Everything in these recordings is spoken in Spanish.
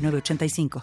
8985.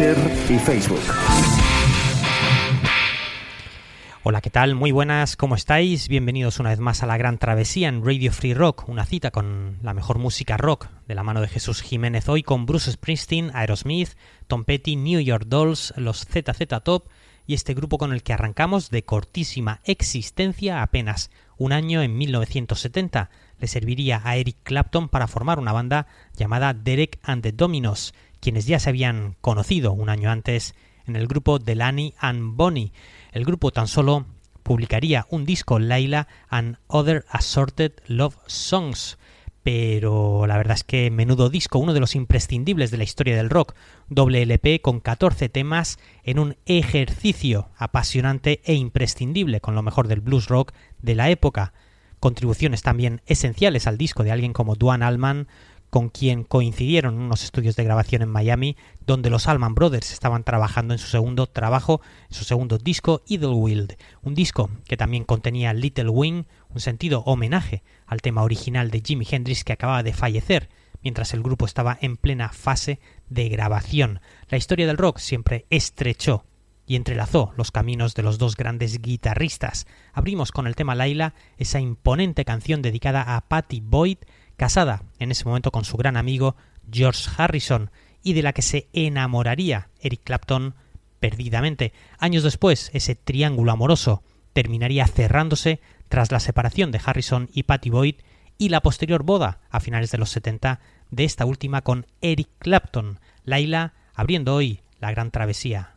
y Facebook. Hola, ¿qué tal? Muy buenas, ¿cómo estáis? Bienvenidos una vez más a la gran travesía en Radio Free Rock, una cita con la mejor música rock de la mano de Jesús Jiménez hoy con Bruce Springsteen, Aerosmith, Tom Petty, New York Dolls, los ZZ Top y este grupo con el que arrancamos de cortísima existencia apenas un año en 1970 le serviría a Eric Clapton para formar una banda llamada Derek and the Dominos, quienes ya se habían conocido un año antes en el grupo Delaney and Bonnie. El grupo tan solo publicaría un disco Laila and Other Assorted Love Songs, pero la verdad es que menudo disco, uno de los imprescindibles de la historia del rock, doble LP con 14 temas en un ejercicio apasionante e imprescindible con lo mejor del blues rock de la época. Contribuciones también esenciales al disco de alguien como Duane Allman, con quien coincidieron unos estudios de grabación en Miami, donde los Allman Brothers estaban trabajando en su segundo trabajo, su segundo disco, Idlewild, un disco que también contenía Little Wing, un sentido homenaje al tema original de Jimi Hendrix que acababa de fallecer, mientras el grupo estaba en plena fase de grabación. La historia del rock siempre estrechó y entrelazó los caminos de los dos grandes guitarristas. Abrimos con el tema Laila, esa imponente canción dedicada a Patty Boyd, casada en ese momento con su gran amigo George Harrison y de la que se enamoraría Eric Clapton perdidamente. Años después, ese triángulo amoroso terminaría cerrándose tras la separación de Harrison y Patty Boyd y la posterior boda a finales de los 70 de esta última con Eric Clapton. Laila abriendo hoy la gran travesía.